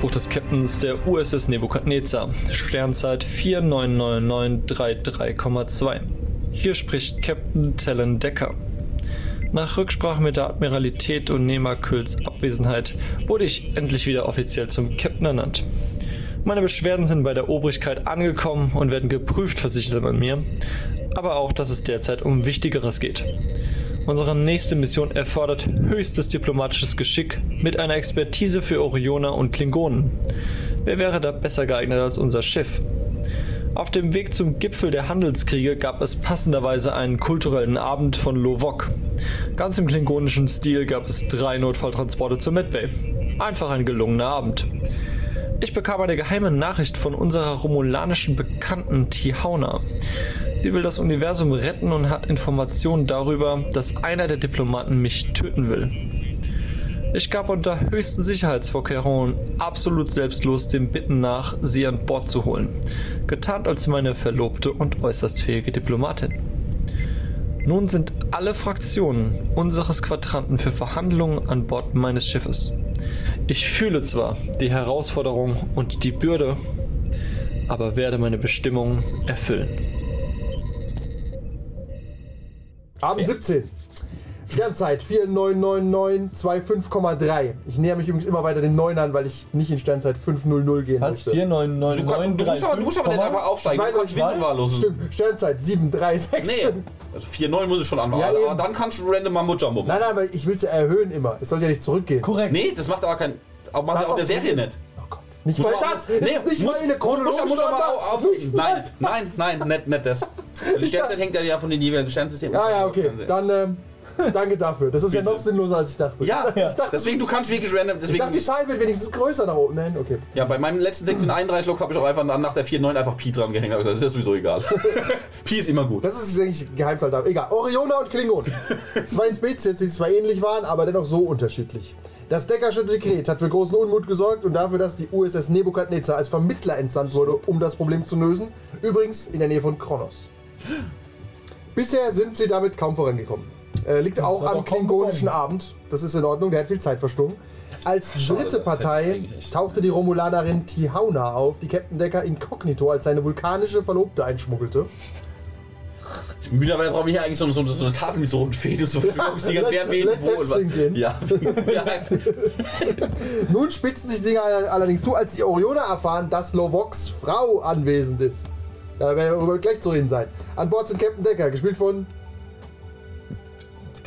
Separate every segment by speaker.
Speaker 1: Logbuch des Captains der USS Nebukadnezar. Sternzeit 499933,2. Hier spricht Captain Talon Decker. Nach Rücksprache mit der Admiralität und Nehmerkühls Abwesenheit wurde ich endlich wieder offiziell zum Captain ernannt. Meine Beschwerden sind bei der Obrigkeit angekommen und werden geprüft, versicherte man mir. Aber auch, dass es derzeit um Wichtigeres geht. Unsere nächste Mission erfordert höchstes diplomatisches Geschick mit einer Expertise für Orioner und Klingonen. Wer wäre da besser geeignet als unser Schiff? Auf dem Weg zum Gipfel der Handelskriege gab es passenderweise einen kulturellen Abend von Lovok. Ganz im klingonischen Stil gab es drei Notfalltransporte zur Medbay. Einfach ein gelungener Abend. Ich bekam eine geheime Nachricht von unserer romulanischen Bekannten Tihauna. Sie will das Universum retten und hat Informationen darüber, dass einer der Diplomaten mich töten will. Ich gab unter höchsten Sicherheitsvorkehrungen absolut selbstlos dem Bitten nach, sie an Bord zu holen, getarnt als meine verlobte und äußerst fähige Diplomatin. Nun sind alle Fraktionen unseres Quadranten für Verhandlungen an Bord meines Schiffes. Ich fühle zwar die Herausforderung und die Bürde, aber werde meine Bestimmung erfüllen.
Speaker 2: Abend 17. Sternzeit 499925,3. Ich näher mich übrigens immer weiter den 9 an, weil ich nicht in Sternzeit 500 gehen
Speaker 3: Was?
Speaker 2: möchte.
Speaker 3: 4, 9, 9,
Speaker 4: Du,
Speaker 3: 9,
Speaker 4: kann, du,
Speaker 3: 3,
Speaker 4: musst aber, du musst aber nicht einfach aufsteigen.
Speaker 2: Ich weiß,
Speaker 4: du kannst Wind wahllos.
Speaker 2: Stimmt, Sternzeit 736.
Speaker 4: Nee, also 4-9 muss ich schon anmachen.
Speaker 2: Ja,
Speaker 4: aber
Speaker 2: eben.
Speaker 4: dann kannst du random mal machen.
Speaker 2: Nein, nein, aber ich will es ja erhöhen immer. Es soll ja nicht zurückgehen.
Speaker 3: Korrekt.
Speaker 4: Nee, das macht aber kein. Aber macht auch der? Serie nicht.
Speaker 2: Oh Gott. Nicht
Speaker 4: Muss
Speaker 2: mal das.
Speaker 4: nee,
Speaker 2: ist nicht
Speaker 4: muss-
Speaker 2: mal eine
Speaker 4: Muss,
Speaker 2: chronologische
Speaker 4: muss aber auf, auf, Nein, nein, nein, nicht, nicht das. Die Sternzeit hängt ja von den jeweiligen Sternsystemen.
Speaker 2: Ja, ja, okay. Dann ähm, danke dafür. Das ist ja noch sinnloser, als ich dachte.
Speaker 4: Ja,
Speaker 2: ich dachte,
Speaker 4: deswegen, du kannst wirklich random.
Speaker 2: Ich
Speaker 4: Deswegen,
Speaker 2: dachte, die Zahl wird wenigstens größer nach oben. Nein, okay.
Speaker 4: ja, bei meinem letzten 631 Log habe ich auch einfach nach der 4.9 einfach Pi dran gehängt. Also, das ist ja sowieso egal. Pi ist immer gut.
Speaker 2: Das ist eigentlich Geheimzahl da. Egal. Orioner und Klingon. zwei Spezies, die zwar ähnlich waren, aber dennoch so unterschiedlich. Das Deckersche Dekret hat für großen Unmut gesorgt und dafür, dass die USS Nebukadnezar als Vermittler entsandt wurde, um das Problem zu lösen. Übrigens in der Nähe von Kronos. Bisher sind sie damit kaum vorangekommen. Äh, liegt auch am klingonischen. Abend. Das ist in Ordnung, der hat viel Zeit verschlungen. Als
Speaker 4: Schade,
Speaker 2: dritte
Speaker 4: ich
Speaker 2: Partei tauchte die Romulanerin Tihauna auf, die Captain Decker inkognito als seine vulkanische Verlobte einschmuggelte.
Speaker 4: Mittlerweile brauchen wir hier eigentlich so, so, so eine Tafel mit so roten Fäden, so Verschwörungsdinger,
Speaker 2: Let-
Speaker 4: wer
Speaker 2: let
Speaker 4: wo und was. Ja.
Speaker 2: Nun spitzen sich Dinge allerdings zu, als die Orioner erfahren, dass Lovoks Frau anwesend ist. Da werden wir gleich zu reden sein. An Bord sind Captain Decker, gespielt von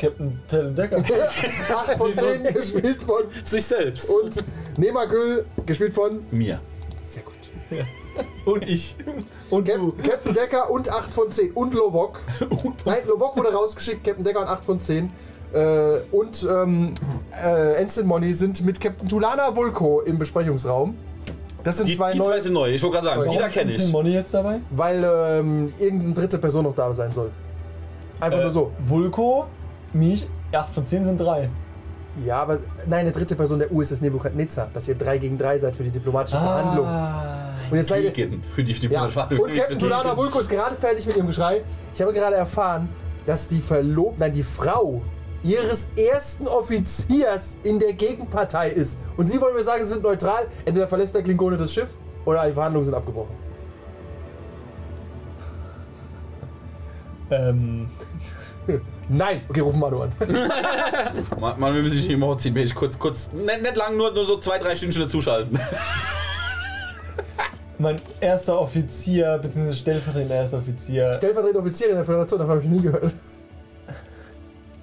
Speaker 3: Captain Talon Decker.
Speaker 2: 8 von 10, gespielt von
Speaker 4: sich selbst.
Speaker 2: und Nemakül, gespielt von
Speaker 4: Mir.
Speaker 2: sehr gut.
Speaker 3: Und ich. Und
Speaker 2: Cap
Speaker 3: du.
Speaker 2: Captain Decker und 8 von 10 und Lovok. Nein, Lovok wurde rausgeschickt, Captain Decker und 8 von 10. Äh, und ähm, äh, Ensign Money sind mit Captain Tulana Vulko im Besprechungsraum. Das sind
Speaker 4: Die,
Speaker 2: zwei
Speaker 4: die
Speaker 2: neue,
Speaker 4: zwei sind neu, ich wollte gerade sagen, die da kenne
Speaker 3: Ist
Speaker 4: ich.
Speaker 3: Money jetzt dabei?
Speaker 2: weil ähm, irgendeine dritte Person noch da sein soll. Einfach
Speaker 3: Äh,
Speaker 2: nur so.
Speaker 3: Vulko, mich, 8 von 10 sind 3.
Speaker 2: Ja, aber nein, eine dritte Person der USS Nebukadnezar, dass ihr 3 gegen 3 seid für die diplomatische Verhandlung. Und jetzt seid ihr,
Speaker 4: Gegen, für die
Speaker 2: ja.
Speaker 4: Diplomatie.
Speaker 2: Und Captain Tulana Vulko ist gerade fertig mit ihrem Geschrei. Ich habe gerade erfahren, dass die Verlobte, nein, die Frau ihres ersten Offiziers in der Gegenpartei ist. Und sie wollen mir sagen, sie sind neutral. Entweder verlässt der Klingone das Schiff oder die Verhandlungen sind abgebrochen.
Speaker 3: Ähm.
Speaker 2: Nein! Okay, rufen Manu an.
Speaker 4: Man, man will sich nicht immer ziehen, will ich kurz, kurz, nicht, nicht lang, nur, nur so zwei, drei Stündchen dazuschalten.
Speaker 1: Mein erster Offizier, beziehungsweise stellvertretender erster Offizier,
Speaker 2: Stellvertretender Offizier in der Föderation, davon habe ich nie gehört.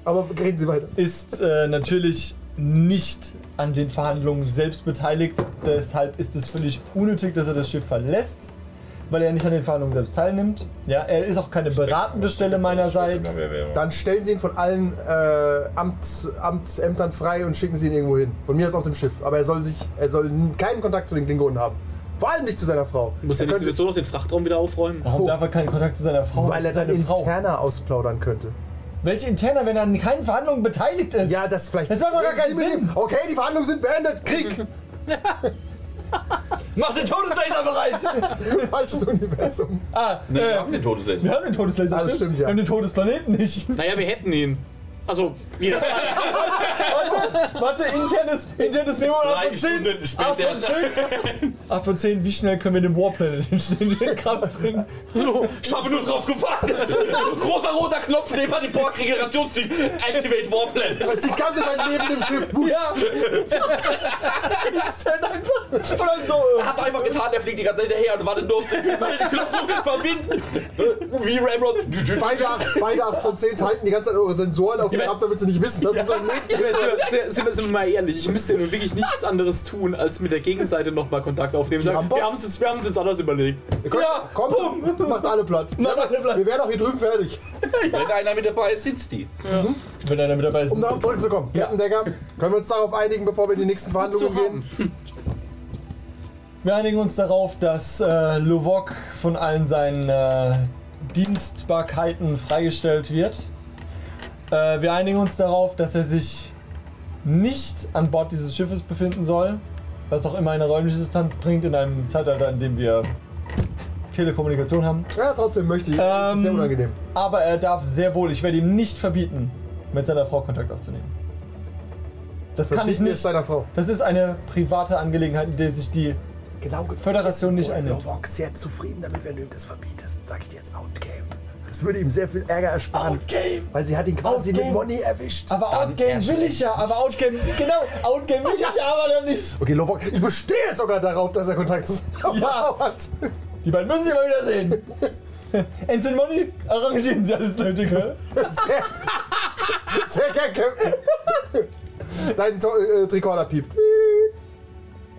Speaker 2: Aber reden Sie weiter.
Speaker 1: ist äh, natürlich nicht an den Verhandlungen selbst beteiligt. Deshalb ist es völlig unnötig, dass er das Schiff verlässt, weil er nicht an den Verhandlungen selbst teilnimmt. Ja, er ist auch keine beratende Stelle meinerseits.
Speaker 2: Dann stellen Sie ihn von allen äh, Amt, Amtsämtern frei und schicken Sie ihn irgendwo hin. Von mir aus auf dem Schiff. Aber er soll sich, er soll keinen Kontakt zu den Klingonen haben. Vor allem nicht zu seiner Frau.
Speaker 3: Muss
Speaker 2: er
Speaker 3: er nicht
Speaker 2: könnte,
Speaker 3: sowieso noch den Frachtraum wieder aufräumen?
Speaker 1: Warum
Speaker 2: Oh.
Speaker 1: darf er keinen Kontakt zu seiner Frau?
Speaker 2: weil er dann
Speaker 1: seine Frau.
Speaker 2: interner ausplaudern könnte.
Speaker 1: Welche interner, wenn er an keinen Verhandlungen beteiligt ist?
Speaker 2: Ja, das vielleicht.
Speaker 1: Das macht doch gar keinen Sinn.
Speaker 2: Okay, die Verhandlungen sind beendet. Krieg!
Speaker 1: Mach den Todeslaser bereit!
Speaker 2: Falsches Universum.
Speaker 1: ah,
Speaker 4: Ne, wir
Speaker 1: äh,
Speaker 4: haben den Todeslaser.
Speaker 1: wir haben den Todeslaser.
Speaker 2: Ah, das stimmt, ja.
Speaker 1: Wir haben den Todesplaneten nicht.
Speaker 3: Naja, wir hätten ihn. Also, jeder.
Speaker 1: Warte, internes, internes Memo ab
Speaker 4: Drei
Speaker 1: von 10.
Speaker 4: Stunden
Speaker 1: Ab
Speaker 4: später.
Speaker 1: von 10. Ab von 10, wie schnell können wir den Warplanet in in Kraft bringen?
Speaker 4: Ich habe nur drauf gewartet. Großer roter Knopf neben dem Borg-Regenerationsding. Activate Warplanet.
Speaker 2: Das ist die ganze Zeit neben dem Schiff. Busch.
Speaker 1: Ja! Und dann so. äh,
Speaker 4: Hat einfach getan, der fliegt die ganze Zeit hinterher und wartet nur auf den, Knopf verbinden. Wie Ramrod.
Speaker 2: Beide 8, beide 8 von 10 halten die ganze Zeit eure Sensoren auf den ab, damit sie nicht wissen, dass ja. das
Speaker 3: Ich meine, sind, wir- mal ehrlich, ich müsste ja nun wirklich nichts anderes tun, als mit der Gegenseite nochmal Kontakt aufnehmen. Sagen, wir haben es uns, wir haben es uns anders überlegt.
Speaker 2: Ja, komm, macht alle platt.
Speaker 1: Macht alle platt.
Speaker 2: Wir wären auch hier drüben fertig.
Speaker 4: Wenn einer mit dabei ist, sind's die.
Speaker 1: Wenn einer mit dabei ist.
Speaker 2: Um darauf zurückzukommen,
Speaker 1: Ja.
Speaker 2: Captain Decker, können wir uns darauf einigen, bevor wir in die nächsten Verhandlungen gehen?
Speaker 1: Wir einigen uns darauf, dass äh, Lovok von allen seinen äh, Dienstbarkeiten freigestellt wird. Äh, wir einigen uns darauf, dass er sich nicht an Bord dieses Schiffes befinden soll, was auch immer eine räumliche Distanz bringt in einem Zeitalter, in dem wir Telekommunikation haben.
Speaker 2: Ja, trotzdem möchte ich. das ist sehr
Speaker 1: Ähm,
Speaker 2: unangenehm.
Speaker 1: Aber er darf sehr wohl, ich werde ihm nicht verbieten, mit seiner Frau Kontakt aufzunehmen. Das kann ich
Speaker 2: Verbieten wir es
Speaker 1: nicht.
Speaker 2: seiner Frau.
Speaker 1: Das ist eine private Angelegenheit, in der sich die
Speaker 2: Genau.
Speaker 1: Föderation nicht einnimmt.
Speaker 2: Lovok sehr zufrieden damit, wenn du ihm das verbietest. Sag ich dir jetzt Outgame. Das würde ihm sehr viel Ärger ersparen.
Speaker 1: Outgame!
Speaker 2: Weil sie hat ihn quasi mit
Speaker 1: Outgame.
Speaker 2: Money erwischt.
Speaker 1: Aber Outgame will ich ja, aber Outgame, genau, Outgame will ich ja, aber dann nicht.
Speaker 2: Okay, Lovok, ich bestehe sogar darauf, dass er Kontakt zu seiner
Speaker 1: Ja.
Speaker 2: Hat.
Speaker 1: Die beiden müssen sich mal wieder sehen. Ensign Money, arrangieren Sie alles Nötige.
Speaker 2: Sehr, sehr gern, Captain. Dein äh, Tricorder piept.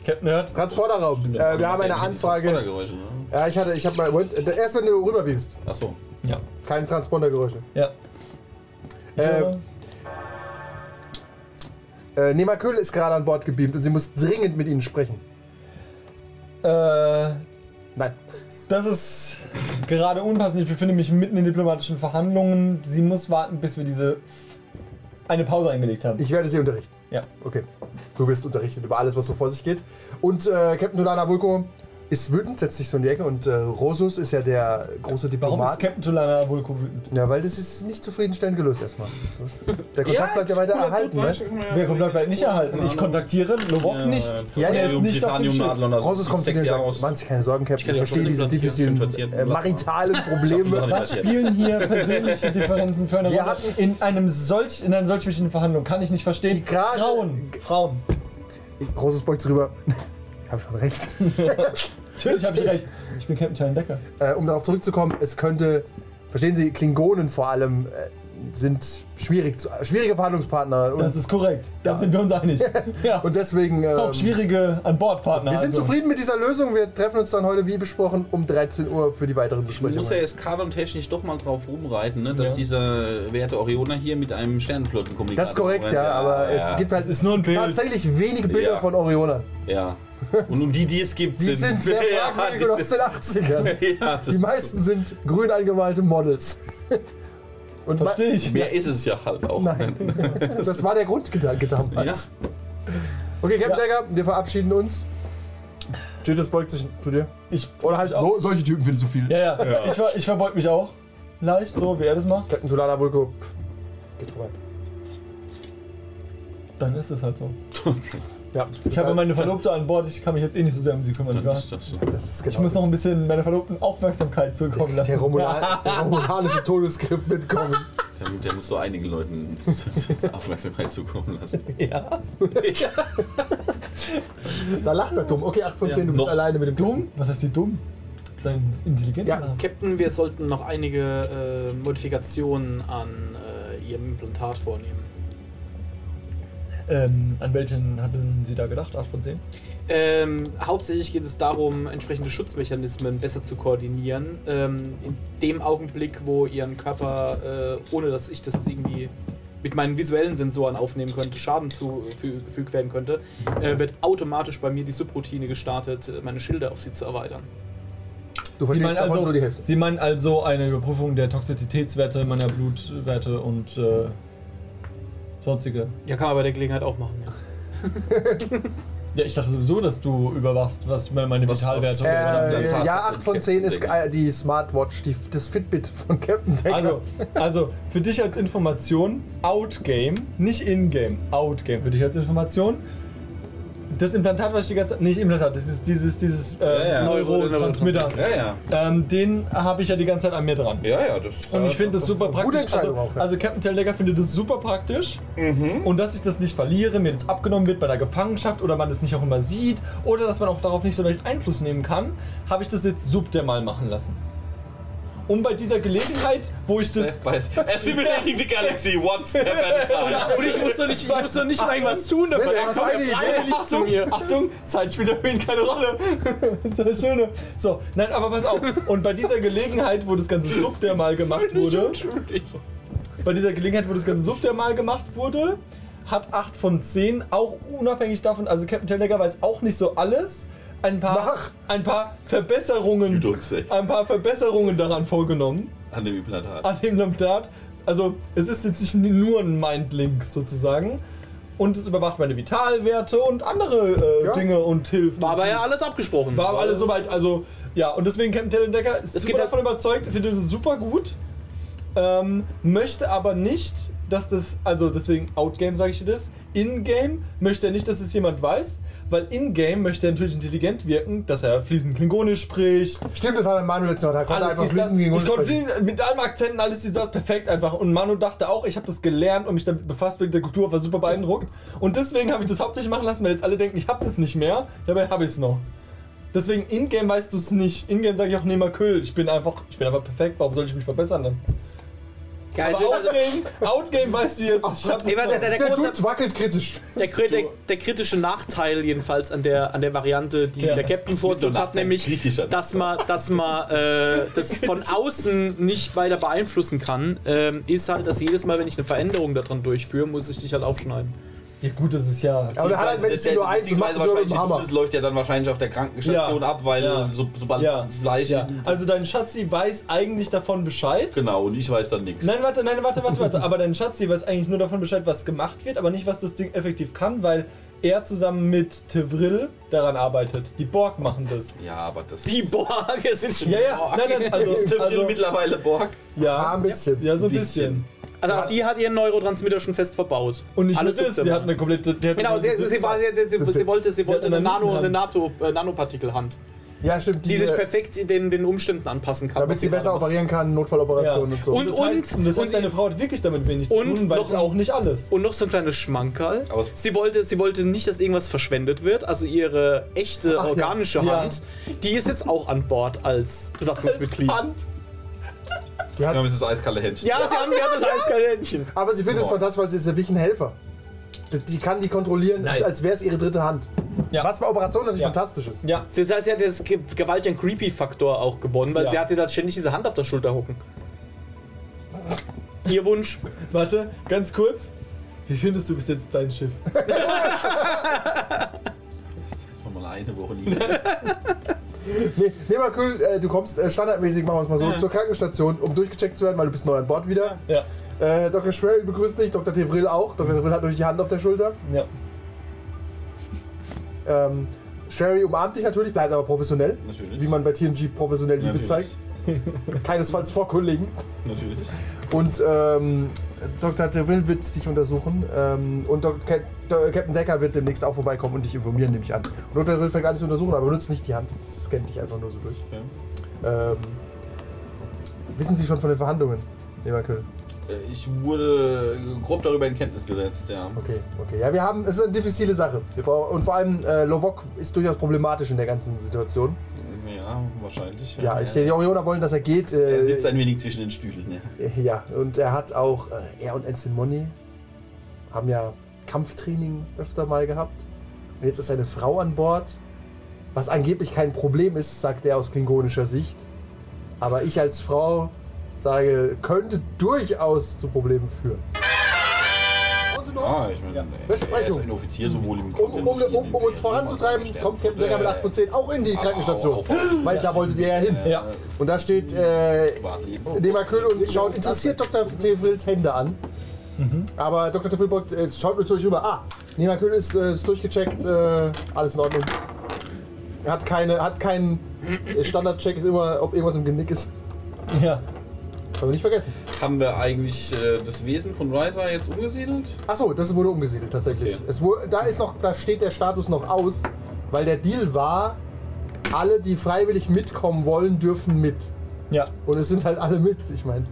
Speaker 1: Captain Nerd.
Speaker 2: Transporterraum. Äh, wir haben eine Anfrage.
Speaker 4: Geräusche, ne?
Speaker 2: Ja, ich hatte, ich habe mal. Moment, äh, Erst wenn du rüberbeamst.
Speaker 4: Achso.
Speaker 1: Ja.
Speaker 2: Keine Transpondergeräusche.
Speaker 1: Ja. Ich
Speaker 2: Äh,
Speaker 1: höre-
Speaker 2: Äh, Nema Köhl ist gerade an Bord gebeamt und sie muss dringend mit Ihnen sprechen.
Speaker 1: Äh,
Speaker 2: Nein.
Speaker 1: das ist gerade unpassend. Ich befinde mich mitten in diplomatischen Verhandlungen. Sie muss warten, bis wir diese eine Pause eingelegt haben.
Speaker 2: Ich werde Sie unterrichten.
Speaker 1: Ja.
Speaker 2: Okay. Du wirst unterrichtet über alles, was so vor sich geht. Und äh, Captain Tulana Vulko ist wütend, setzt sich so in die Ecke und äh, Rosus ist ja der große
Speaker 1: Warum
Speaker 2: Diplomat.
Speaker 1: ist Captain Tulana Vulko wütend?
Speaker 2: ja, weil das ist nicht zufriedenstellend gelöst erstmal. Der Kontakt bleibt ja weiter erhalten, weißt du?
Speaker 1: Wer kommt bleibt nicht erhalten? Ich kontaktiere Lobok nicht.
Speaker 2: Ja,
Speaker 1: er
Speaker 2: ja.
Speaker 1: ist nicht auf dem Schiff.
Speaker 2: Rosus kommt zu dir und sagt, machen Sie keine Sorgen, Captain, ich verstehe diese
Speaker 4: platzieren,
Speaker 2: äh, maritalen Probleme.
Speaker 1: Was spielen hier persönliche Differenzen für eine
Speaker 2: Wir
Speaker 1: Rolle?
Speaker 2: hatten-
Speaker 1: In einem solch, in einer solch wichtigen Verhandlung kann ich nicht verstehen. Frauen, Frauen.
Speaker 2: Rosus beugt sich rüber. Ich habe schon recht.
Speaker 1: Natürlich habe ich recht. Ich bin Captain Talon Decker.
Speaker 2: Äh, um darauf zurückzukommen, es könnte, verstehen Sie, Klingonen vor allem äh, sind schwierig zu, schwierige Verhandlungspartner. Und,
Speaker 1: Das ist korrekt. Da sind wir uns einig. Ja.
Speaker 2: und deswegen. Ähm,
Speaker 1: auch schwierige An-Bord-Partner.
Speaker 2: wir sind
Speaker 1: also.
Speaker 2: zufrieden mit dieser Lösung. Wir treffen uns dann heute, wie besprochen, um 13 Uhr für die weiteren
Speaker 4: Ich muss ja jetzt kanontechnisch doch mal drauf rumreiten, ne, dass
Speaker 1: Ja.
Speaker 4: dieser werte Orioner hier mit einem Sternenflottenkommunikator
Speaker 2: Das ist korrekt,
Speaker 4: rennt.
Speaker 2: ja, aber
Speaker 4: ja.
Speaker 2: es gibt halt
Speaker 1: Es ist nur ein Bild.
Speaker 2: tatsächlich wenige Bilder
Speaker 4: Ja.
Speaker 2: von Orionern.
Speaker 4: Ja. Und um die, die es gibt,
Speaker 2: Die sind sehr fragwürdig
Speaker 4: ja,
Speaker 2: und aus den 80ern.
Speaker 4: ja,
Speaker 2: Die meisten sind grün angemalte Models. Und
Speaker 1: Verstehe ich.
Speaker 4: Mehr ist es ja halt auch.
Speaker 2: Nein. Das war der Grundgedanke damals. Okay, Captain
Speaker 1: Ja.
Speaker 2: Decker, wir verabschieden uns. Jittes beugt sich zu dir.
Speaker 1: Ich,
Speaker 2: Oder halt so, solche Typen findest du viel.
Speaker 1: Ja, ja. Ich, ver, ich verbeug mich auch. Leicht, so wie er das macht.
Speaker 2: Captain Tulana Vulko, pff, geht vorbei.
Speaker 1: Dann ist es halt so.
Speaker 2: Ja,
Speaker 1: Ich habe meine Verlobte an Bord, ich kann mich jetzt eh nicht so sehr um sie kümmern.
Speaker 4: Dann ist das so.
Speaker 2: Das ist genau
Speaker 1: Ich muss noch ein bisschen meiner Verlobten Aufmerksamkeit zurückkommen lassen.
Speaker 2: der, Romulan, der romulanische Todesgriff mitkommen.
Speaker 4: Der, der muss so einigen Leuten Aufmerksamkeit zukommen lassen.
Speaker 1: Ja.
Speaker 2: Da lacht er dumm. Okay, 8 von 10,
Speaker 1: Ja,
Speaker 2: du bist alleine mit dem
Speaker 1: Dumm? Was heißt die dumm? Sein intelligenter
Speaker 3: Ja,
Speaker 1: Name.
Speaker 3: Captain, wir sollten noch einige äh, Modifikationen an äh, Ihrem Implantat vornehmen.
Speaker 1: Ähm, an welchen hatten Sie da gedacht? 8 von 10?
Speaker 3: Ähm, hauptsächlich geht es darum, entsprechende Schutzmechanismen besser zu koordinieren. Ähm, in dem Augenblick, wo Ihren Körper, äh, ohne dass ich das irgendwie mit meinen visuellen Sensoren aufnehmen könnte, Schaden zugefügt werden könnte, äh, wird automatisch bei mir die Subroutine gestartet, meine Schilde auf Sie zu erweitern.
Speaker 2: Du
Speaker 1: Sie
Speaker 2: verstehst
Speaker 1: meinen, also,
Speaker 2: nur die Hälfte.
Speaker 1: Sie meinen also eine Überprüfung der Toxizitätswerte meiner Blutwerte und äh, sonstige.
Speaker 3: Ja, kann man bei der Gelegenheit auch machen. Ja.
Speaker 1: Ja, ich dachte sowieso, dass du überwachst, was meine
Speaker 4: Was-
Speaker 1: Vitalwerte
Speaker 4: was-
Speaker 2: Äh, ja,
Speaker 4: hat
Speaker 2: 8 von
Speaker 4: den
Speaker 2: 10 ist äh, die Smartwatch, die, das Fitbit von Captain Decker.
Speaker 1: Also, also, für dich als Information, Outgame, nicht Ingame, Outgame, für dich als Information. Das Implantat, was ich die ganze Zeit. Nicht Implantat, das ist dieses, dieses äh,
Speaker 4: Ja, ja.
Speaker 1: Neurotransmitter.
Speaker 4: Ja, ja.
Speaker 1: Ähm, den habe ich ja die ganze Zeit an mir dran.
Speaker 4: Ja, ja, das
Speaker 1: Und ich finde das super praktisch. Also,
Speaker 2: auch,
Speaker 1: also Captain Teldecker findet das super praktisch. Und dass ich das nicht verliere, mir das abgenommen wird bei der Gefangenschaft oder man das nicht auch immer sieht oder dass man auch darauf nicht so leicht Einfluss nehmen kann, habe ich das jetzt subdermal machen lassen. Um bei dieser Gelegenheit, wo ich das.
Speaker 4: Assimilating the Galaxy, one step at a time.
Speaker 3: Und ich muss doch nicht, ich muss doch nicht mal irgendwas tun dafür. Er
Speaker 2: was
Speaker 3: kommt ja freiwillig zu mir.
Speaker 1: Achtung, Zeit spielt für ihn keine Rolle. das Schöne. So, nein, aber pass auf. Und bei dieser Gelegenheit, wo das ganze subdermal gemacht wurde, bei dieser Gelegenheit, wo das ganze subdermal gemacht wurde, hat 8 von 10 auch unabhängig davon, also Captain Teldecker weiß auch nicht so alles, ein paar,
Speaker 2: Mach.
Speaker 1: ein paar Verbesserungen, ein paar Verbesserungen daran vorgenommen
Speaker 4: An dem Implantat.
Speaker 1: an dem Implantat. Also es ist jetzt nicht nur ein Mindlink sozusagen. Und es überwacht meine Vitalwerte und andere äh,
Speaker 2: Ja.
Speaker 1: Dinge und hilft.
Speaker 3: War aber ja alles abgesprochen.
Speaker 1: War aber alles soweit, also ja, und deswegen Captain Tellendecker ist
Speaker 3: Es
Speaker 1: super
Speaker 3: geht
Speaker 1: davon überzeugt, findet es super gut. Ähm, möchte aber nicht, dass das, also deswegen Outgame sage ich dir das, In-Game möchte er nicht, dass es jemand weiß, weil In-Game möchte er natürlich intelligent wirken, dass er fließend Klingonisch spricht,
Speaker 2: Stimmt, das hat der Manuel jetzt noch. Da konnte er einfach
Speaker 1: dies, das.
Speaker 2: fließen gegen uns
Speaker 1: Ich konnte fließen, mit allen Akzenten, alles dies, das, perfekt einfach. Und Manu dachte auch, ich habe das gelernt und mich damit befasst mit der Kultur, war super beeindruckt. Und deswegen habe ich das hauptsächlich machen lassen, weil jetzt alle denken, ich habe das nicht mehr. Dabei habe ich es noch. Deswegen in-game weißt du es nicht. In-game sage ich auch, nee, mal Kühl. Ich bin einfach, ich bin einfach perfekt. Warum soll ich mich verbessern dann?
Speaker 3: Ja, also,
Speaker 1: Outgame, Outgame weißt du jetzt. Ich hab
Speaker 3: Nee, warte, der, der,
Speaker 2: Der
Speaker 3: große,
Speaker 2: Dude wackelt kritisch.
Speaker 3: der, der, der kritische Nachteil jedenfalls an der, an der Variante, die
Speaker 1: Ja.
Speaker 3: der Captain vorzugt hat, nämlich, dass man, dass man äh, das von außen nicht weiter beeinflussen kann, ähm, ist halt, dass jedes Mal, wenn ich eine Veränderung daran durchführe, muss ich dich halt aufschneiden.
Speaker 1: Ja gut, das ist ja...
Speaker 2: Aber der hat halt Medizin nur eins, das macht nur mit dem
Speaker 4: wahrscheinlich,
Speaker 2: Hammer.
Speaker 4: Das läuft ja dann wahrscheinlich auf der Krankenstation
Speaker 1: Ja.
Speaker 4: ab, weil
Speaker 1: Ja.
Speaker 4: so, sobald
Speaker 1: Ja.
Speaker 4: Fleisch.
Speaker 1: Ja. Also dein Schatzi weiß eigentlich davon Bescheid.
Speaker 4: Genau, und ich weiß dann nichts.
Speaker 1: Nein, warte, nein, warte, warte, warte. Aber dein Schatzi weiß eigentlich nur davon Bescheid, was gemacht wird, aber nicht, was das Ding effektiv kann, weil er zusammen mit Tevril daran arbeitet. Die Borg machen das.
Speaker 4: Ja, aber das.
Speaker 3: Die Borge sind schon.
Speaker 1: Ja, ja, nein, nein, also,
Speaker 4: Ist Tevril
Speaker 1: also
Speaker 4: mittlerweile Borg?
Speaker 2: Ja,
Speaker 1: ja,
Speaker 2: ein bisschen.
Speaker 1: ja, so ein bisschen.
Speaker 4: bisschen.
Speaker 3: Also auch die hat ihren Neurotransmitter schon fest verbaut.
Speaker 1: Und nicht
Speaker 3: Alles
Speaker 1: nur das, sie hat eine komplette...
Speaker 3: Genau, sie, sie, sie, sie, sie, sie wollte, sie wollte eine,
Speaker 1: eine
Speaker 3: Nano, eine. NATO, äh, Nanopartikelhand,
Speaker 2: Ja, stimmt.
Speaker 3: die,
Speaker 2: Die,
Speaker 3: sich
Speaker 2: äh,
Speaker 3: perfekt den, den Umständen anpassen kann.
Speaker 2: damit sie besser operieren kann, Notfalloperationen
Speaker 1: Ja.
Speaker 2: und so.
Speaker 3: Und-
Speaker 1: das heißt, und das heißt,
Speaker 3: und-
Speaker 1: deine Frau hat wirklich damit wenig zu
Speaker 3: und
Speaker 1: tun, weil
Speaker 3: noch
Speaker 1: auch nicht alles.
Speaker 3: Und noch so ein kleines Schmankerl.
Speaker 4: Aber-
Speaker 3: Sie wollte, sie wollte nicht, dass irgendwas verschwendet wird. Also ihre echte
Speaker 2: Ach ja.
Speaker 3: organische
Speaker 1: Ja.
Speaker 3: Hand, die ist jetzt auch an Bord als Besatzungsmitglied.
Speaker 1: Hand.
Speaker 2: die hat,
Speaker 4: Ja, das ist das eiskalte Händchen.
Speaker 3: Ja, sie haben das eiskalte Händchen.
Speaker 2: aber sie findet es fantastisch, weil sie ist ja wirklich ein Helfer. Die- Die kann die kontrollieren,
Speaker 1: Nice.
Speaker 2: als wäre es ihre dritte Hand.
Speaker 1: Ja.
Speaker 2: Was bei Operationen natürlich
Speaker 1: Ja.
Speaker 2: fantastisch ist.
Speaker 1: Ja,
Speaker 3: Das heißt, sie hat jetzt ge- gewaltigen Creepy-Faktor auch gewonnen, weil
Speaker 1: Ja.
Speaker 3: sie hat jetzt ständig diese Hand auf der Schulter hucken. Ihr Wunsch.
Speaker 1: warte, ganz kurz. Wie findest du bis jetzt dein Schiff?
Speaker 4: Jetzt mal eine Woche nie.
Speaker 2: Nee, nee mal cool, äh, du kommst äh, standardmäßig, machen wir es mal so, zur Krankenstation, um durchgecheckt zu werden, weil du bist neu an Bord wieder.
Speaker 1: Ja,
Speaker 2: Äh, Dr. Schwell begrüßt dich, Dr. Tevril auch. Dr. Tevril hat natürlich die Hand auf der Schulter.
Speaker 1: ja.
Speaker 2: Ähm, Sherry umarmt dich natürlich, bleibt aber professionell.
Speaker 4: Natürlich.
Speaker 2: Wie man bei TNG professionell Liebe
Speaker 4: Natürlich.
Speaker 2: zeigt. Keinesfalls vor Kollegen.
Speaker 4: Natürlich.
Speaker 2: Und ähm, Dr. Tevril wird dich untersuchen. Ähm, und Dok Cap Captain Decker wird demnächst auch vorbeikommen und dich informieren, nehme ich an. Und Dr. Tevril fängt an, dich zu untersuchen, aber benutzt nicht die Hand. Scannt dich einfach nur so durch.
Speaker 4: Okay.
Speaker 2: Ähm, wissen Sie schon von den Verhandlungen, lieber Köhl?
Speaker 4: Äh, Ich wurde grob darüber in Kenntnis gesetzt, ja.
Speaker 2: Okay, okay. Ja, wir haben, es ist eine diffizile Sache. Brauchen, und vor allem, äh, Lovok ist durchaus problematisch in der ganzen Situation.
Speaker 4: Ja, wahrscheinlich.
Speaker 2: Ja, ich, die Orioner wollen, dass er geht. Äh,
Speaker 4: Er sitzt ein wenig zwischen den Stühlen, ja.
Speaker 2: Ja, und er hat auch, äh, er und Ensign Money haben ja Kampftraining öfter mal gehabt. Und jetzt ist seine Frau an Bord, was angeblich kein Problem ist, sagt er aus klingonischer Sicht. Aber ich als Frau sage, könnte durchaus zu Problemen führen.
Speaker 4: Ah, ich meine, er
Speaker 2: Besprechung.
Speaker 4: ist ein Offizier sowohl im
Speaker 2: Um, um, um, um uns voranzutreiben, kommt Captain Decker mit 8 von 10 auch in die Krankenstation. Weil da wolltet ihr ja hin.
Speaker 1: Ja.
Speaker 2: Und da steht äh, Nemakül und schaut interessiert Dr. Tefrils Hände an. Aber Dr. Tefrilbot äh, schaut nur zu euch rüber. Ah, Nemakül ist, äh, ist durchgecheckt, äh, alles in Ordnung. Er hat keine, hat keinen Standardcheck, ist immer, ob irgendwas im Genick ist.
Speaker 1: Ja.
Speaker 2: Können wir nicht vergessen.
Speaker 4: Haben wir eigentlich äh, das Wesen von Ryza jetzt umgesiedelt?
Speaker 2: Achso, das wurde umgesiedelt tatsächlich.
Speaker 4: Okay.
Speaker 2: Es wurde, da, ist noch, da steht der Status noch aus, weil der Deal war, alle, die freiwillig mitkommen wollen, dürfen mit.
Speaker 1: Ja.
Speaker 2: Und es sind halt alle mit, ich meine.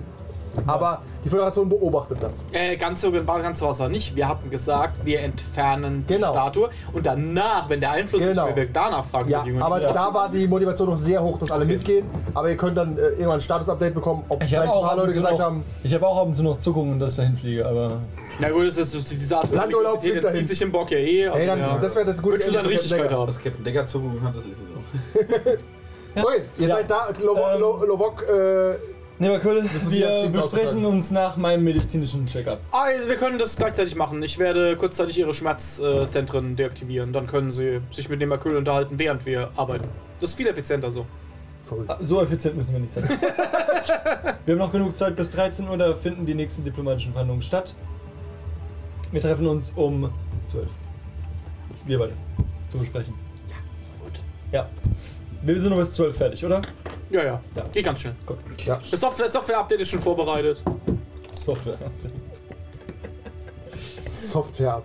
Speaker 2: Aber die Föderation beobachtet das.
Speaker 3: Äh, ganz so ganz war es aber nicht. Wir hatten gesagt, wir entfernen die
Speaker 2: Genau.
Speaker 3: Statue und danach, wenn der Einfluss
Speaker 2: Genau.
Speaker 3: nicht mehr wirkt, danach fragen
Speaker 2: Ja,
Speaker 3: wir die Jünger.
Speaker 2: aber da war die Motivation noch sehr hoch, dass alle mitgehen. Aber ihr könnt dann äh, irgendwann ein Status-Update bekommen, ob
Speaker 1: Ich
Speaker 2: vielleicht
Speaker 1: habe
Speaker 2: ein
Speaker 1: auch,
Speaker 2: paar
Speaker 1: ab
Speaker 2: Leute
Speaker 1: und zu
Speaker 2: gesagt
Speaker 1: noch,
Speaker 2: haben,
Speaker 1: ich habe auch ab und zu noch Zuckungen, dass ich da hinfliege, aber.
Speaker 3: Na gut, das ist diese Art von
Speaker 2: Landurlaub
Speaker 3: dann
Speaker 2: dahin.
Speaker 3: zieht sich im Bock ja eh. Also
Speaker 2: ey, dann,
Speaker 3: ja.
Speaker 2: das wäre das gute Ende für
Speaker 3: Richtigkeit
Speaker 2: Captain
Speaker 3: haben.
Speaker 4: Dass Captain Decker Zuckungen hat, das ist es auch.
Speaker 2: Okay, ihr
Speaker 1: Ja.
Speaker 2: seid da, Lovok,
Speaker 1: Ähm,
Speaker 2: Lo- Lovok äh,
Speaker 1: Nemakül,
Speaker 2: Sie
Speaker 1: wir
Speaker 2: hat- sie
Speaker 1: besprechen uns nach meinem medizinischen Check-up.
Speaker 3: Ah, wir können das gleichzeitig machen. Ich werde kurzzeitig ihre Schmerzzentren deaktivieren. Dann können sie sich mit dem Akül unterhalten, während wir arbeiten. Das ist viel effizienter so.
Speaker 2: verrückt.
Speaker 1: Ah, So effizient müssen wir nicht sein. wir haben noch genug Zeit bis 13 Uhr, da finden die nächsten diplomatischen Verhandlungen statt. Wir treffen uns um 12. Wir beides. Zu besprechen.
Speaker 3: Gut.
Speaker 1: Ja. Wir sind um bis 12 fertig, oder?
Speaker 3: Ja, ja.
Speaker 1: Ja.
Speaker 3: Geht ganz schnell.
Speaker 1: Gut.
Speaker 2: Ja.
Speaker 3: Das Software- Software-Update ist schon vorbereitet.
Speaker 1: Software.
Speaker 2: Software ab.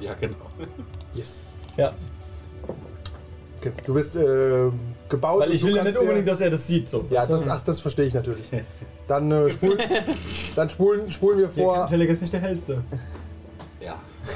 Speaker 4: Ja, genau.
Speaker 2: Yes.
Speaker 1: Ja,
Speaker 2: Okay. Du wirst ähm, gebaut.
Speaker 1: weil ich will ja nicht unbedingt, dass er das sieht. So.
Speaker 2: Ja, das, ach, das verstehe ich natürlich. Dann, äh, spulen, dann spulen, spulen wir vor.
Speaker 1: Ist nicht der hellste.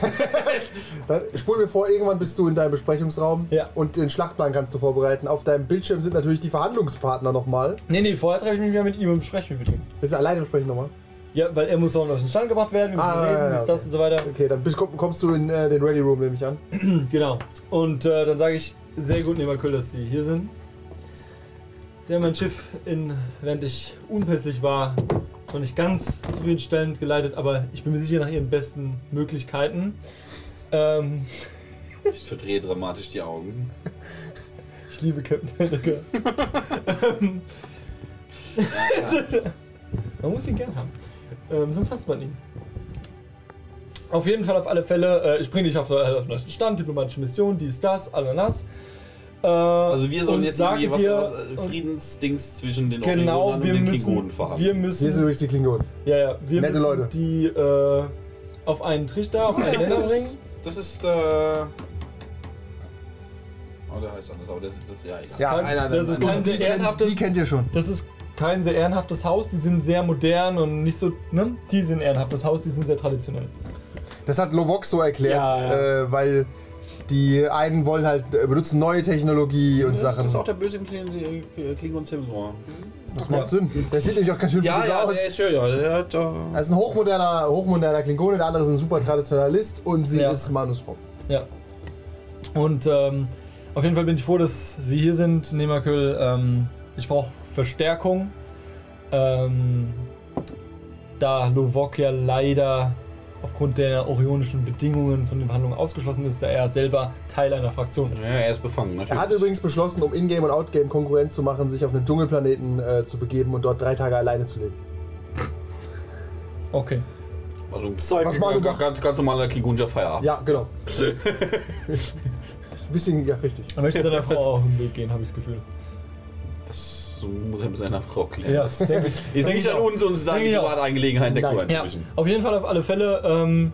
Speaker 2: Dann spulen wir vor, irgendwann bist du in deinem Besprechungsraum
Speaker 1: Ja.
Speaker 2: und den Schlachtplan kannst du vorbereiten. Auf deinem Bildschirm sind natürlich die Verhandlungspartner nochmal.
Speaker 1: Nee, nee, vorher treffe ich mich wieder mit ihm und bespreche mich mit ihm.
Speaker 2: Bist du alleine besprechen nochmal?
Speaker 1: Ja, weil er muss auch noch auf den Stand gebracht werden, wir müssen
Speaker 2: Ah,
Speaker 1: reden,
Speaker 2: ja, ja,
Speaker 1: dies, das
Speaker 2: okay.
Speaker 1: und so weiter.
Speaker 2: Okay, dann bist, komm- kommst du in äh, den Ready Room, nehme ich an.
Speaker 1: Genau. Und äh, dann sage ich, sehr gut, Nemakül, dass Sie hier sind. Sie haben mein Schiff, in, während ich unpässlich war, zwar nicht ganz zufriedenstellend geleitet, aber ich bin mir sicher nach Ihren besten Möglichkeiten. Ähm,
Speaker 4: Ich verdrehe dramatisch die Augen.
Speaker 1: ich liebe Captain America. Ähm, man muss ihn gern haben. Ähm, sonst hasst man ihn. Auf jeden Fall, auf alle Fälle, äh, ich bringe dich auf, äh, auf den Stand, diplomatische Mission, dies, das, Ananas. Äh,
Speaker 4: Also wir sollen jetzt
Speaker 1: sage
Speaker 4: irgendwie was,
Speaker 1: dir,
Speaker 4: was äh, Friedensdings zwischen den
Speaker 1: Genau, wir
Speaker 4: und den
Speaker 1: müssen,
Speaker 4: Klingonen
Speaker 1: wir
Speaker 4: verhandeln.
Speaker 2: Hier sind
Speaker 1: müssen,
Speaker 2: übrigens die Klingonen.
Speaker 1: ja, ja, wir
Speaker 2: Nette
Speaker 1: müssen
Speaker 2: Leute.
Speaker 1: die äh, auf einen Trichter, auf einen Nenner
Speaker 4: das,
Speaker 1: bringen.
Speaker 4: ist, das ist äh. Oh, der heißt anders, aber das, das ja egal.
Speaker 2: Ja,
Speaker 1: Kein-
Speaker 2: nein,
Speaker 1: das ist kein
Speaker 2: die,
Speaker 1: sehr
Speaker 2: kennt,
Speaker 1: ehrenhaftes,
Speaker 2: die kennt ihr schon.
Speaker 1: das ist kein sehr ehrenhaftes Haus. Die sind sehr modern und nicht so, ne? Die sind ein ehrenhaftes Haus, die sind sehr traditionell.
Speaker 2: Das hat Lovok so erklärt,
Speaker 3: Ja, ja.
Speaker 2: Äh, weil die einen wollen halt äh, benutzen neue Technologie und
Speaker 4: Das
Speaker 2: Sachen.
Speaker 4: ist auch der böse äh, Klingon War.
Speaker 2: Das macht Sinn. Der sieht nämlich auch ganz schön
Speaker 4: Ja,
Speaker 2: gut
Speaker 4: ja,
Speaker 2: aus.
Speaker 4: der ist ja, ja, der hat da.
Speaker 2: Er ist ein hochmoderner, hochmoderner Klingone, der andere ist ein super Traditionalist und sie
Speaker 1: Ja.
Speaker 2: ist Manusfrau.
Speaker 1: Ja. Und ähm, auf jeden Fall bin ich froh, dass Sie hier sind, Nemakül. Ähm, ich brauche Verstärkung. Ähm, da Lovok ja leider aufgrund der orionischen Bedingungen von den Verhandlungen ausgeschlossen ist, da er selber Teil einer Fraktion ist.
Speaker 4: Ja, er ist befangen, natürlich.
Speaker 2: Er hat übrigens beschlossen, um Ingame und Outgame Konkurrent zu machen, sich auf einen Dschungelplaneten äh, zu begeben und dort drei Tage alleine zu leben.
Speaker 1: Okay.
Speaker 4: Also.
Speaker 2: Was Manu
Speaker 4: ganz, ganz, ganz normaler Klingonischer Feierabend.
Speaker 2: Ja, genau. das ist ein bisschen, ja, richtig.
Speaker 1: Er möchte seiner Frau auch im Weg gehen, habe ich das Gefühl.
Speaker 4: So muss er mit seiner Frau klären.
Speaker 1: Ja,
Speaker 4: das
Speaker 1: denke ich.
Speaker 4: ist nicht
Speaker 1: ich
Speaker 4: an uns, uns
Speaker 1: Denke
Speaker 4: die. Privatangelegenheiten der. Crew
Speaker 1: Ja, auf jeden Fall, auf alle Fälle, ähm,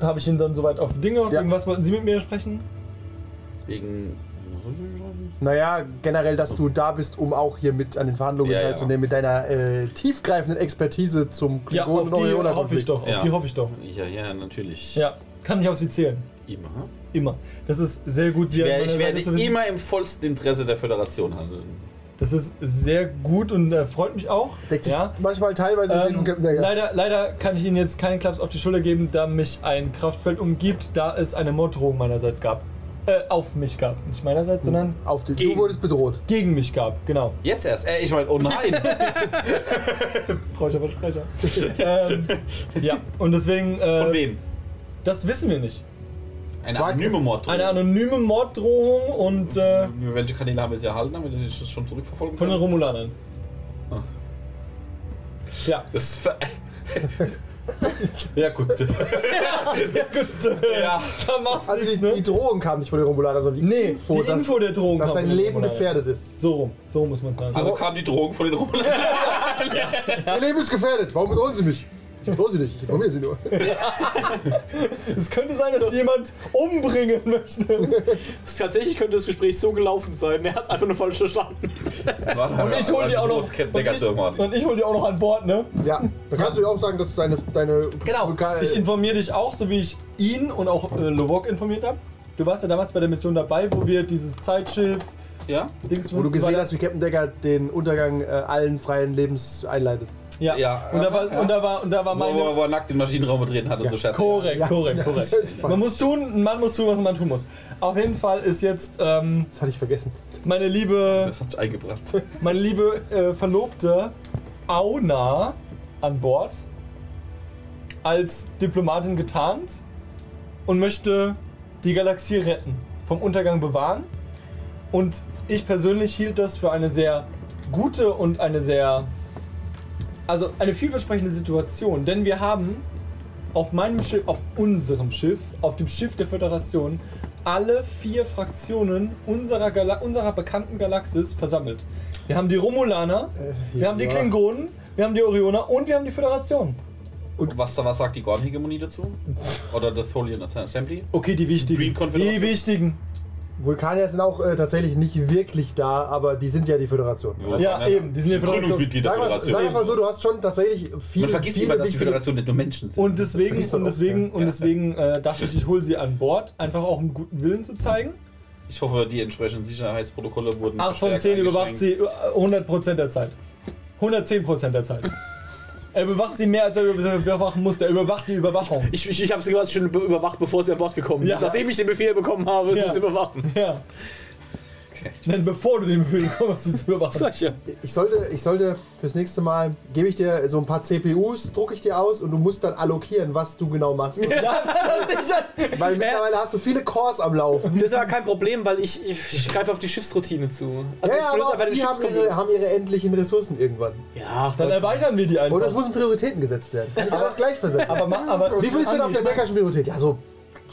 Speaker 1: habe ich ihn dann soweit auf die Dinge.
Speaker 2: Ja.
Speaker 1: Irgendwas wollten Sie mit mir sprechen?
Speaker 4: Wegen
Speaker 2: Naja, generell, dass du da bist, um auch hier mit an den Verhandlungen
Speaker 4: Ja, ja.
Speaker 2: teilzunehmen, mit deiner äh, tiefgreifenden Expertise zum
Speaker 1: Ja,
Speaker 2: Klingonen-
Speaker 1: auf die hoffe ich doch. Auf
Speaker 4: Ja.
Speaker 1: die hoffe ich doch.
Speaker 4: Ja, ja, natürlich.
Speaker 1: Ja, kann ich auf sie zählen.
Speaker 4: Immer.
Speaker 1: Immer. Das ist sehr gut, sie
Speaker 4: Ich, werde, ich werde immer im vollsten Interesse der Föderation handeln.
Speaker 1: Das ist sehr gut und äh, freut mich auch.
Speaker 2: Deckt sich
Speaker 1: Ja.
Speaker 2: manchmal teilweise mit dem
Speaker 1: Ähm,
Speaker 2: von Captain
Speaker 1: leider, leider kann ich Ihnen jetzt keinen Klaps auf die Schulter geben, da mich ein Kraftfeld umgibt, da es eine Morddrohung meinerseits gab. Äh, auf mich gab. Nicht meinerseits, sondern
Speaker 2: Auf die, du
Speaker 3: Gegen-
Speaker 2: wurdest bedroht.
Speaker 1: gegen mich gab. Genau.
Speaker 4: Jetzt erst. Äh, ich meine, oh nein.
Speaker 1: Freuscher Versprecher. ähm, ja, und deswegen. Äh,
Speaker 4: Von wem?
Speaker 1: Das wissen wir nicht.
Speaker 4: Eine anonyme Morddrohung.
Speaker 1: Eine anonyme Morddrohung und äh,
Speaker 4: welche Kanäle haben wir sie erhalten, damit ich das schon zurückverfolgen
Speaker 1: von den
Speaker 4: kann?
Speaker 1: Romulanern.
Speaker 4: Ah.
Speaker 1: Ja.
Speaker 4: Das ist ver ja, gut.
Speaker 1: ja, gut. Äh,
Speaker 4: Ja.
Speaker 1: Da machst du
Speaker 2: Also
Speaker 1: nichts,
Speaker 2: die,
Speaker 1: ne?
Speaker 2: die Drohung kam nicht von den Romulanern, sondern die
Speaker 1: Nee,
Speaker 2: Info,
Speaker 1: die
Speaker 2: dass,
Speaker 1: Info der Drohung
Speaker 2: dass
Speaker 1: kam
Speaker 2: sein Leben
Speaker 1: Romulanern.
Speaker 2: gefährdet ist.
Speaker 1: So rum. So muss man sagen.
Speaker 4: Also kam die Drohung von den Romulanen.
Speaker 2: Mein Leben ist gefährdet. Warum bedrohen Sie mich? Ich bedrohe Sie nicht. Ich informiere Sie nur.
Speaker 1: es könnte sein, dass jemand umbringen möchte.
Speaker 3: Tatsächlich könnte das Gespräch so gelaufen sein. Er hat es einfach nur falsch verstanden.
Speaker 1: Und ich hol die auch noch. Und
Speaker 4: Decker
Speaker 1: ich, und ich hol die auch noch an Bord, ne?
Speaker 2: Ja, dann kannst du dir auch sagen, dass deine, deine
Speaker 1: Genau.
Speaker 2: Vulkan-
Speaker 1: Ich informiere dich auch, so wie ich ihn und auch äh, Lovok informiert habe. Du warst ja damals bei der Mission dabei, wo wir dieses Zeitschiff.
Speaker 4: Ja?
Speaker 1: Dings
Speaker 2: wo du gesehen hast, wie Captain Decker den Untergang äh, allen freien Lebens einleitet.
Speaker 1: Ja,
Speaker 4: Ja.
Speaker 1: Und, da war,
Speaker 4: Ja.
Speaker 1: und, da war, und da war
Speaker 4: Wo, wo,
Speaker 1: meine.
Speaker 4: wo er nackt den Maschinenraum betreten hat und so Scherze.
Speaker 1: Korrekt,
Speaker 2: Ja.
Speaker 1: korrekt,
Speaker 2: Ja.
Speaker 1: korrekt.
Speaker 2: Ja.
Speaker 1: Man muss tun, ein Mann muss tun, was man tun muss. Auf jeden Fall ist jetzt ähm,
Speaker 2: Das hatte ich vergessen.
Speaker 1: meine liebe,
Speaker 4: Das hat sich eingebrannt.
Speaker 1: meine liebe äh, Verlobte Auna an Bord als Diplomatin getarnt und möchte die Galaxie retten, vom Untergang bewahren. Und ich persönlich hielt das für eine sehr gute und eine sehr, also eine vielversprechende Situation, denn wir haben auf meinem Schiff, auf unserem Schiff, auf dem Schiff der Föderation, alle vier Fraktionen unserer, Gala unserer bekannten Galaxis versammelt. Wir haben die Romulaner, wir haben die. Klingonen, wir haben die Orioner und wir haben die Föderation.
Speaker 4: Und was, was sagt die Gordon-Hegemonie dazu? Oder das Tholian Assembly?
Speaker 1: Okay, die wichtigen. Die wichtigen.
Speaker 2: Vulkanier sind auch äh, tatsächlich nicht wirklich da, aber die sind ja die Föderation.
Speaker 1: Ja, eben, die sind die Föderation.
Speaker 2: Sag mal,
Speaker 4: Föderation.
Speaker 2: sag mal so, du hast schon tatsächlich viel,
Speaker 4: Man vergisst
Speaker 2: viele
Speaker 4: immer, dass die Föderation nicht nur Menschen sind.
Speaker 1: Und deswegen, und
Speaker 2: oft,
Speaker 1: deswegen,
Speaker 2: ja.
Speaker 1: und deswegen äh, dachte ich, ich hole sie an Bord, einfach auch um guten Willen zu zeigen.
Speaker 4: ich hoffe, die entsprechenden Sicherheitsprotokolle wurden
Speaker 1: 8 von
Speaker 4: verstärkt
Speaker 1: 10 überwacht sie äh, 100% der Zeit. 110% der Zeit. Er überwacht sie mehr, als er überwachen muss. Er überwacht die Überwachung.
Speaker 3: Ich, ich, ich habe sie quasi schon über- überwacht, bevor sie an Bord gekommen
Speaker 1: Ja.
Speaker 3: ist. Nachdem ich den Befehl bekommen habe,
Speaker 1: Ja.
Speaker 3: sie zu überwachen.
Speaker 1: Ja. Denn bevor du den Befehl bekommst, sie zu überwachen.
Speaker 3: Ich
Speaker 2: sollte, ich sollte fürs nächste Mal, gebe ich dir so ein paar CPUs, drucke ich dir aus und du musst dann allokieren, was du genau machst.
Speaker 1: Ja.
Speaker 2: Weil mittlerweile hast du viele Cores am Laufen.
Speaker 3: Das ist aber kein Problem, weil ich, ich, greife auf die Schiffsroutine zu. Also
Speaker 2: ja,
Speaker 3: ich benutze
Speaker 2: aber
Speaker 3: einfach
Speaker 2: die haben ihre, haben ihre endlichen Ressourcen irgendwann.
Speaker 3: Ja, ach
Speaker 1: Dann erweitern wir die einfach.
Speaker 2: Und es müssen Prioritäten gesetzt werden. Kann ich alles gleich versenden.
Speaker 1: aber, aber
Speaker 2: Wie viel ist denn auf der Deckerschen Priorität? Ja, so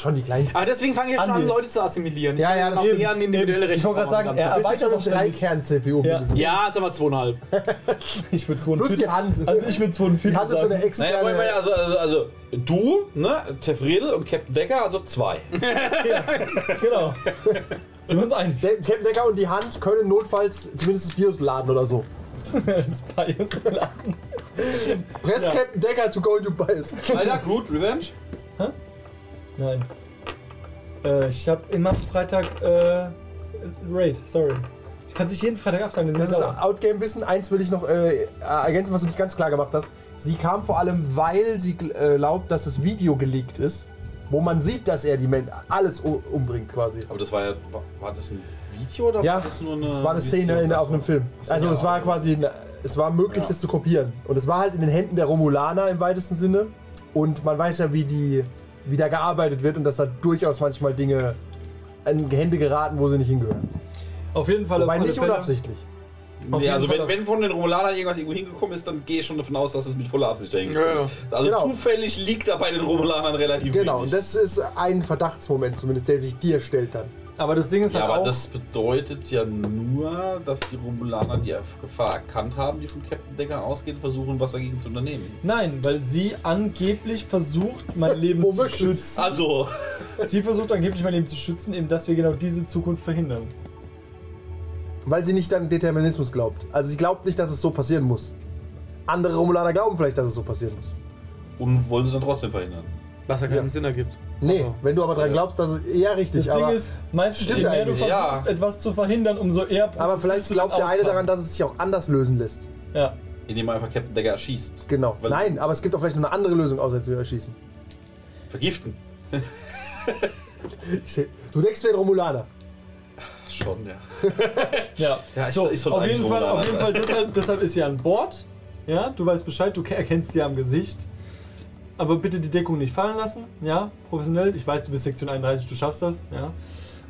Speaker 2: schon die kleinsten.
Speaker 3: Aber deswegen fange ich ja schon an, Leute zu assimilieren. Ich
Speaker 2: Ja, ja, das stimmt.
Speaker 3: gerne individuelle
Speaker 1: Ich
Speaker 3: Rechte
Speaker 1: wollte gerade sagen, er
Speaker 3: ganz
Speaker 2: Du bist ja schon
Speaker 1: doch ständig.
Speaker 2: Drei-Kern-CPU
Speaker 1: Ja.
Speaker 3: Ja, ist aber zweieinhalb.
Speaker 1: Ich würde 2
Speaker 2: Plus die Hand.
Speaker 1: Also ich würde 2
Speaker 2: Die Hand ist so eine externe...
Speaker 4: Naja, Moment, also, also, also du, ne, Tefriedel und Captain Decker, also zwei.
Speaker 1: Genau. Sind wir uns einig?
Speaker 2: Captain Decker und die Hand können notfalls zumindest das BIOS laden oder so.
Speaker 1: Das Bias lachen.
Speaker 2: Press
Speaker 1: Ja.
Speaker 2: Captain Decker to go into BIOS.
Speaker 4: Alter, gut, Revenge.
Speaker 1: Nein. Äh, ich hab immer Freitag äh, Raid, sorry. Ich kann sich jeden Freitag absagen,
Speaker 2: Das
Speaker 1: ist.
Speaker 2: Outgame-Wissen. Eins will ich noch äh, ergänzen, was du nicht ganz klar gemacht hast. Sie kam vor allem, weil sie äh, glaubt, dass das Video geleakt ist, wo man sieht, dass er die Men alles umbringt quasi.
Speaker 4: Aber das war ja, war, das ein Video oder
Speaker 2: Ja,
Speaker 4: war das nur eine...
Speaker 2: es war eine Szene in, auf einem Film. Also
Speaker 4: ja,
Speaker 2: es war quasi, eine- es war möglich,
Speaker 4: Ja.
Speaker 2: das zu kopieren. Und es war halt in den Händen der Romulaner im weitesten Sinne. Und man weiß ja, wie die, wie da gearbeitet wird und dass da durchaus manchmal Dinge in Hände geraten, wo sie nicht hingehören.
Speaker 1: Auf jeden Fall.
Speaker 2: Wobei nicht
Speaker 1: Fälle-
Speaker 2: unabsichtlich.
Speaker 1: Auf
Speaker 4: Nee, also
Speaker 1: Fall
Speaker 4: wenn, wenn von den Romulanern irgendwas irgendwo hingekommen ist, dann gehe ich schon davon aus, dass es mit voller Absicht dahin
Speaker 3: Ja,
Speaker 4: ist. Also
Speaker 2: Genau.
Speaker 4: zufällig liegt da bei den Romulanern relativ
Speaker 2: Genau, und
Speaker 4: wenig.
Speaker 2: das ist ein Verdachtsmoment zumindest, der sich dir stellt dann.
Speaker 1: Aber das Ding ist
Speaker 4: ja,
Speaker 1: halt
Speaker 4: aber
Speaker 1: auch.
Speaker 4: das bedeutet ja nur, dass die Romulaner die Gefahr erkannt haben, die von Captain Decker ausgeht, versuchen, was dagegen zu unternehmen.
Speaker 1: Nein, weil sie angeblich versucht, mein Leben zu schützen.
Speaker 4: Also,
Speaker 1: Sie versucht angeblich mein Leben zu schützen, eben dass wir genau diese Zukunft verhindern.
Speaker 2: Weil sie nicht an Determinismus glaubt. Also sie glaubt nicht, dass es so passieren muss. Andere Romulaner glauben vielleicht, dass es so passieren muss.
Speaker 4: Und wollen es dann trotzdem verhindern.
Speaker 3: Was ja keinen
Speaker 2: Ja.
Speaker 3: Sinn ergibt.
Speaker 2: Nee,
Speaker 3: Also,
Speaker 2: wenn du aber dran glaubst, dass es eher richtig
Speaker 1: Das
Speaker 2: aber,
Speaker 1: Ding ist, meistens
Speaker 2: Stimmt
Speaker 1: je mehr du
Speaker 2: eigentlich.
Speaker 1: versuchst,
Speaker 4: Ja.
Speaker 1: etwas zu verhindern, umso eher
Speaker 2: aber vielleicht
Speaker 1: du
Speaker 2: glaubt der eine daran, dass es sich auch anders lösen lässt.
Speaker 1: Ja.
Speaker 4: Indem man einfach Captain Decker erschießt.
Speaker 2: Genau.
Speaker 4: Weil-
Speaker 2: Nein, aber es gibt auch vielleicht noch eine andere Lösung, außer zu erschießen.
Speaker 4: Vergiften.
Speaker 2: Ich seh, du denkst wie ein Romulaner.
Speaker 4: Schon, ja.
Speaker 1: Ja,
Speaker 4: Ja, ich-
Speaker 1: so,
Speaker 4: ich soll
Speaker 1: auf
Speaker 4: eigentlich
Speaker 1: jeden Fall, auf jeden Fall deshalb, deshalb ist sie an Bord. Ja, du weißt Bescheid, du ke- erkennst sie am Gesicht. Aber bitte die Deckung nicht fallen lassen, ja, professionell. Ich weiß, du bist Sektion 31, du schaffst das, ja.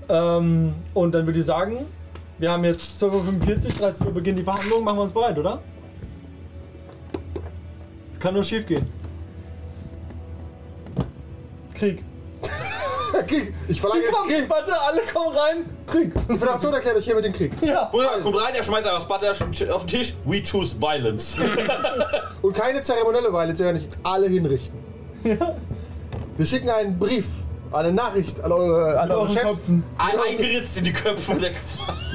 Speaker 1: Ähm, und dann würde ich sagen, wir haben jetzt 12.45 Uhr, 13 Uhr beginnen die Verhandlungen, machen wir uns bereit, oder? Kann nur schief gehen. Krieg.
Speaker 2: Krieg. Ich verlange
Speaker 1: Komm,
Speaker 2: Krieg.
Speaker 1: warte, alle kommen rein. Krieg.
Speaker 2: Die Föderation erklärt euch hiermit den Krieg.
Speaker 1: Ja.
Speaker 4: Bruder, kommt rein, er schmeißt einfach das Blatt auf den Tisch. We choose violence.
Speaker 2: Und keine zeremonielle Weile zu hören, nicht jetzt alle hinrichten. Wir schicken einen Brief, eine Nachricht an eure, an eure Chefs.
Speaker 1: Köpfen.
Speaker 4: Ein eingeritzt in die Köpfe der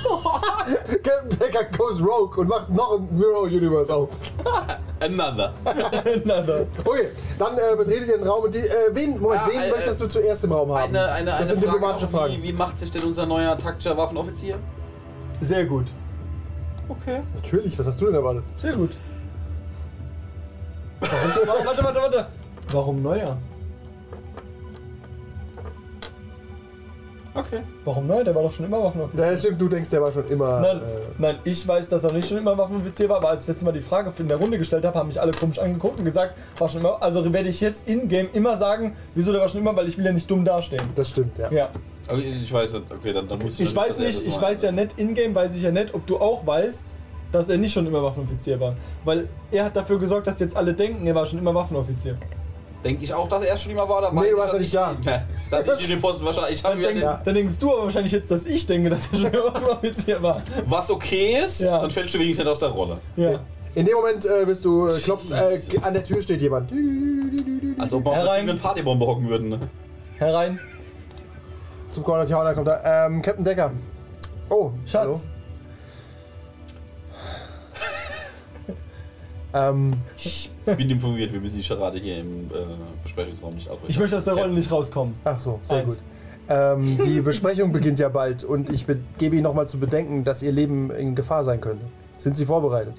Speaker 2: Captain Decker goes rogue und macht noch ein Mirror Universe auf.
Speaker 4: Another.
Speaker 1: Einander.
Speaker 2: Okay, dann äh, betretet ihr den Raum und die. Äh, wen, Moment,
Speaker 4: Ah,
Speaker 2: wen
Speaker 4: äh,
Speaker 2: möchtest du zuerst im Raum haben?
Speaker 4: Eine, eine,
Speaker 2: das
Speaker 4: eine
Speaker 2: sind
Speaker 4: Frage
Speaker 2: diplomatische
Speaker 4: noch,
Speaker 2: Fragen.
Speaker 4: Wie, wie macht sich denn unser neuer taktischer Waffenoffizier?
Speaker 1: Sehr gut.
Speaker 4: Okay.
Speaker 2: Natürlich, was hast du denn erwartet?
Speaker 1: Sehr gut. Warte, warte, warte. Warum neuer?
Speaker 4: Okay.
Speaker 1: Warum neuer? Der war doch schon immer Waffenoffizier.
Speaker 2: Ja, stimmt, du denkst, der war schon immer.
Speaker 1: Nein,
Speaker 2: Äh,
Speaker 1: nein, ich weiß, dass er nicht schon immer Waffenoffizier war, aber als ich letztes Mal die Frage in der Runde gestellt habe, haben mich alle komisch angeguckt und gesagt, war schon immer. Also werde ich jetzt in-game immer sagen, wieso der war schon immer, weil ich will ja nicht dumm dastehen.
Speaker 2: das stimmt, ja.
Speaker 1: Ja.
Speaker 4: Aber ich weiß nicht. Okay, dann, dann muss ich.
Speaker 1: Ich weiß nicht, ich weiß ja nicht, in-game weiß ich ja nicht, ob du auch weißt, dass er nicht schon immer Waffenoffizier war. Weil er hat dafür gesorgt, dass jetzt alle denken, er war schon immer Waffenoffizier.
Speaker 4: Denke ich auch, dass er schon immer war? Oder
Speaker 2: Nee,
Speaker 4: weiß
Speaker 2: du warst ja
Speaker 4: dass
Speaker 2: nicht
Speaker 4: ich-
Speaker 2: da.
Speaker 4: Dass ich in den Posten wahrscheinlich. Ich
Speaker 1: Dann denkst,
Speaker 4: den,
Speaker 2: Ja.
Speaker 1: dann denkst du aber wahrscheinlich jetzt, dass ich denke, dass er schon immer Waffenoffizier war.
Speaker 4: Was okay ist,
Speaker 1: Ja.
Speaker 4: dann fällst du wenigstens nicht aus der Rolle.
Speaker 1: Ja.
Speaker 2: In dem Moment äh, bist du, äh, klopft, äh, an der Tür steht jemand.
Speaker 4: Also ob wir
Speaker 1: Herein.
Speaker 4: verschiedenen Partybombe hocken würden. Ne?
Speaker 1: Herein.
Speaker 2: Zum Corner Town, da kommt er. Ähm, Captain Decker. Oh,
Speaker 1: Schatz.
Speaker 2: Hallo. Ähm,
Speaker 4: Ich bin informiert, wir müssen die Charade hier im äh, Besprechungsraum nicht aufrichten.
Speaker 1: Ich möchte aus der Rolle nicht rauskommen.
Speaker 2: ach so, sehr
Speaker 1: Eins.
Speaker 2: gut. Ähm, die Besprechung beginnt ja bald und ich be- gebe Ihnen nochmal zu bedenken, dass Ihr Leben in Gefahr sein könnte. Sind Sie vorbereitet?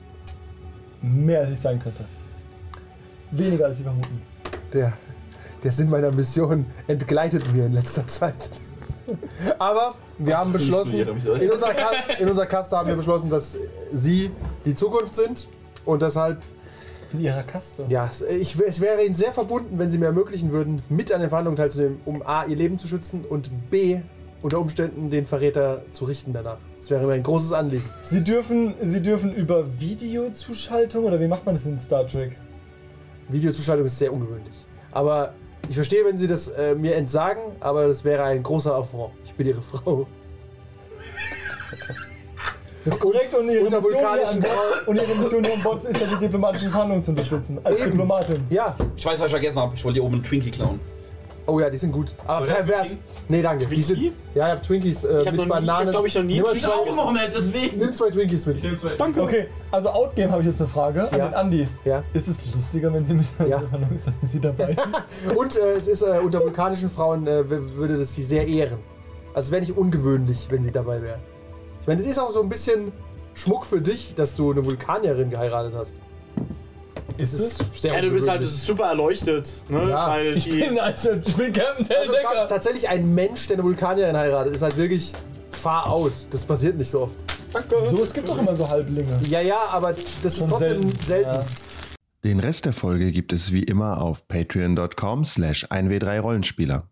Speaker 1: Mehr als ich sein könnte. Weniger als sie vermuten.
Speaker 2: Der, der Sinn meiner Mission entgleitet mir in letzter Zeit. Aber wir haben beschlossen, in unserer, Ka in unserer Kaste haben wir beschlossen, dass Sie die Zukunft sind und deshalb
Speaker 1: In ihrer Kaste.
Speaker 2: Ja, es- ich, es wäre Ihnen sehr verbunden, wenn Sie mir ermöglichen würden, mit an den Verhandlungen teilzunehmen, um A, Ihr Leben zu schützen und B, unter Umständen den Verräter zu richten danach. Das wäre mir ein großes Anliegen.
Speaker 1: Sie dürfen, sie dürfen über Videozuschaltung oder wie macht man das in Star Trek?
Speaker 2: Videozuschaltung ist sehr ungewöhnlich. Aber ich verstehe, wenn Sie das äh, mir entsagen, aber das wäre ein großer Affront. Ich bin Ihre Frau.
Speaker 1: Das ist korrekt und ihre,
Speaker 2: unter
Speaker 1: Mission hier
Speaker 2: vulkanischen
Speaker 1: an und ihre Mission hier an Bord ist ja die diplomatischen Verhandlungen zu unterstützen. Als
Speaker 2: Eben.
Speaker 1: Diplomatin.
Speaker 2: Ja.
Speaker 4: Ich weiß, was ich vergessen habe. Ich wollte hier oben einen Twinkie klauen.
Speaker 2: Oh ja, die sind gut. Aber
Speaker 4: ich
Speaker 2: pervers. Nee, danke. Die sind,
Speaker 3: Twinkie?
Speaker 2: ja, ich habe Twinkies äh,
Speaker 3: Ich hab
Speaker 2: mit
Speaker 3: noch nie- ich hab,
Speaker 2: Bananen.
Speaker 3: glaub ich, noch nie
Speaker 2: Nimm
Speaker 3: Twinkies
Speaker 2: zwei,
Speaker 4: noch nicht, deswegen.
Speaker 2: nimm zwei Twinkies mit.
Speaker 3: Danke.
Speaker 1: Okay, also Outgame habe ich jetzt eine Frage an
Speaker 2: Ja.
Speaker 1: den Andi.
Speaker 2: Ja.
Speaker 1: Ist es lustiger, wenn sie mit der
Speaker 2: Ja.
Speaker 1: Verhandlung ist, wenn sie dabei
Speaker 2: Und äh, es ist äh, unter vulkanischen Frauen äh, würde das sie sehr ehren. Also wäre nicht ungewöhnlich, wenn sie dabei wäre. Ich meine, es ist auch so ein bisschen Schmuck für dich, dass du eine Vulkanierin geheiratet hast.
Speaker 1: Ist es?
Speaker 2: ist sehr
Speaker 3: Ja, du bist halt ist super erleuchtet. Ne?
Speaker 2: Ja.
Speaker 3: Weil
Speaker 1: Ich
Speaker 3: die,
Speaker 1: bin, also, ich bin Captain
Speaker 2: also, ta
Speaker 1: Decker.
Speaker 2: tatsächlich ein Mensch, der eine Vulkanierin heiratet, ist halt wirklich far out. Das passiert nicht so oft.
Speaker 3: Danke.
Speaker 1: So, es gibt doch immer so Halblinge.
Speaker 2: Ja, ja, aber das ist
Speaker 1: Schon
Speaker 2: trotzdem selten.
Speaker 1: Ja.
Speaker 5: Den Rest der Folge gibt es wie immer auf patreon.com slash 1w3rollenspieler.